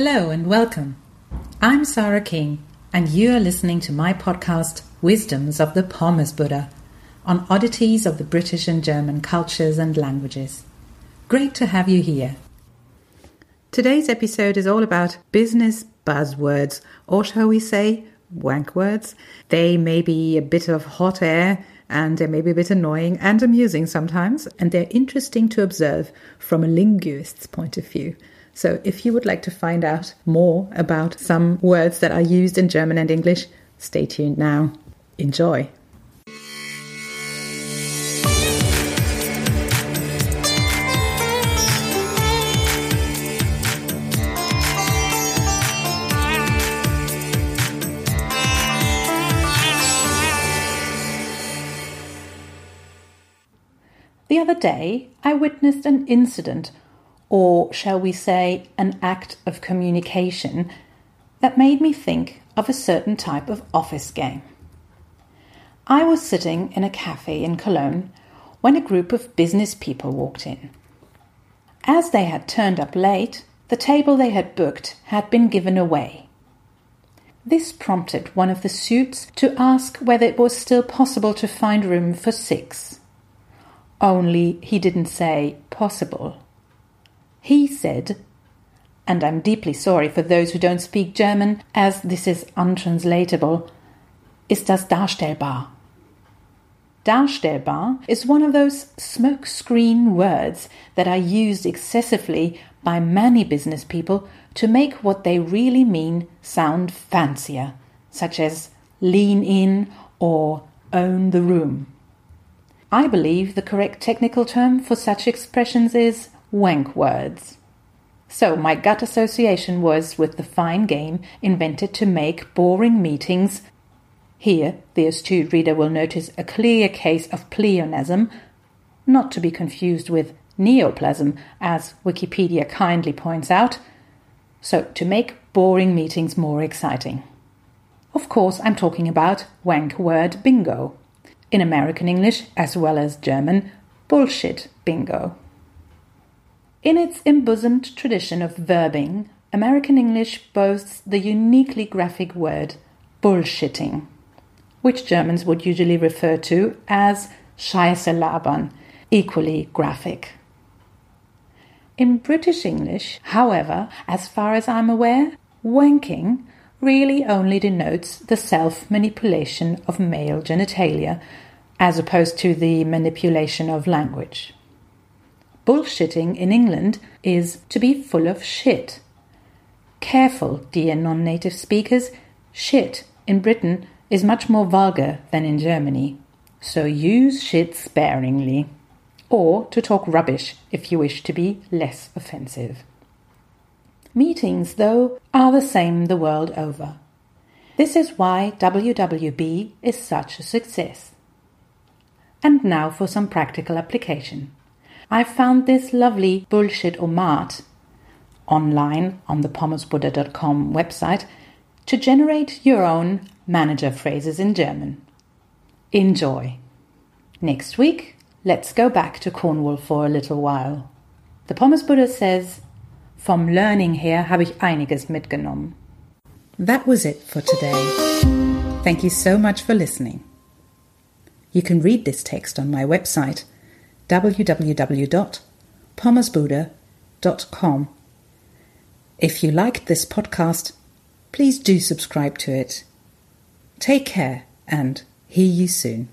Hello and welcome. I'm Sarah King, and you are listening to my podcast, Wisdoms of the Pommes Buddha, on oddities of the British and German cultures and languages. Great to have you here. Today's episode is all about business buzzwords, or shall we say, wank words. They may be a bit of hot air and they may be a bit annoying and amusing sometimes, and they're interesting to observe from a linguist's point of view. So if you would like to find out more about some words that are used in German and English, stay tuned now. Enjoy. The other day, I witnessed an incident or shall we say, an act of communication that made me think of a certain type of office game. I was sitting in a cafe in Cologne when a group of business people walked in. As they had turned up late, the table they had booked had been given away. This prompted one of the suits to ask whether it was still possible to find room for six. Only he didn't say possible. He said, and I'm deeply sorry for those who don't speak German, as this is untranslatable, ist das darstellbar? Darstellbar is one of those smokescreen words that are used excessively by many business people to make what they really mean sound fancier, such as lean in or own the room. I believe the correct technical term for such expressions is wank words. So my gut association was with the fine game invented to make boring meetings. Here, the astute reader will notice a clear case of pleonasm, not to be confused with neoplasm, as Wikipedia kindly points out. So, to make boring meetings more exciting. Of course, I'm talking about wank word bingo. In American English, as well as German, bullshit bingo. In its embosomed tradition of verbing, American English boasts the uniquely graphic word bullshitting, which Germans would usually refer to as Scheiße labern, equally graphic. In British English, however, as far as I'm aware, wanking really only denotes the self manipulation of male genitalia, as opposed to the manipulation of language. Bullshitting in England is to be full of shit. Careful, dear non native speakers, shit in Britain is much more vulgar than in Germany. So use shit sparingly. Or to talk rubbish if you wish to be less offensive. Meetings, though, are the same the world over. This is why WWB is such a success. And now for some practical application. I found this lovely Bullshit-o-Mat online on the pommesbuddha.com website to generate your own manager phrases in German. Enjoy. Next week, let's go back to Cornwall for a little while. The Pommes Buddha says, Vom Learning her habe ich einiges mitgenommen. That was it for today. Thank you so much for listening. You can read this text on my website www.pommesbuddha.com. If you liked this podcast, please do subscribe to it. Take care and hear you soon.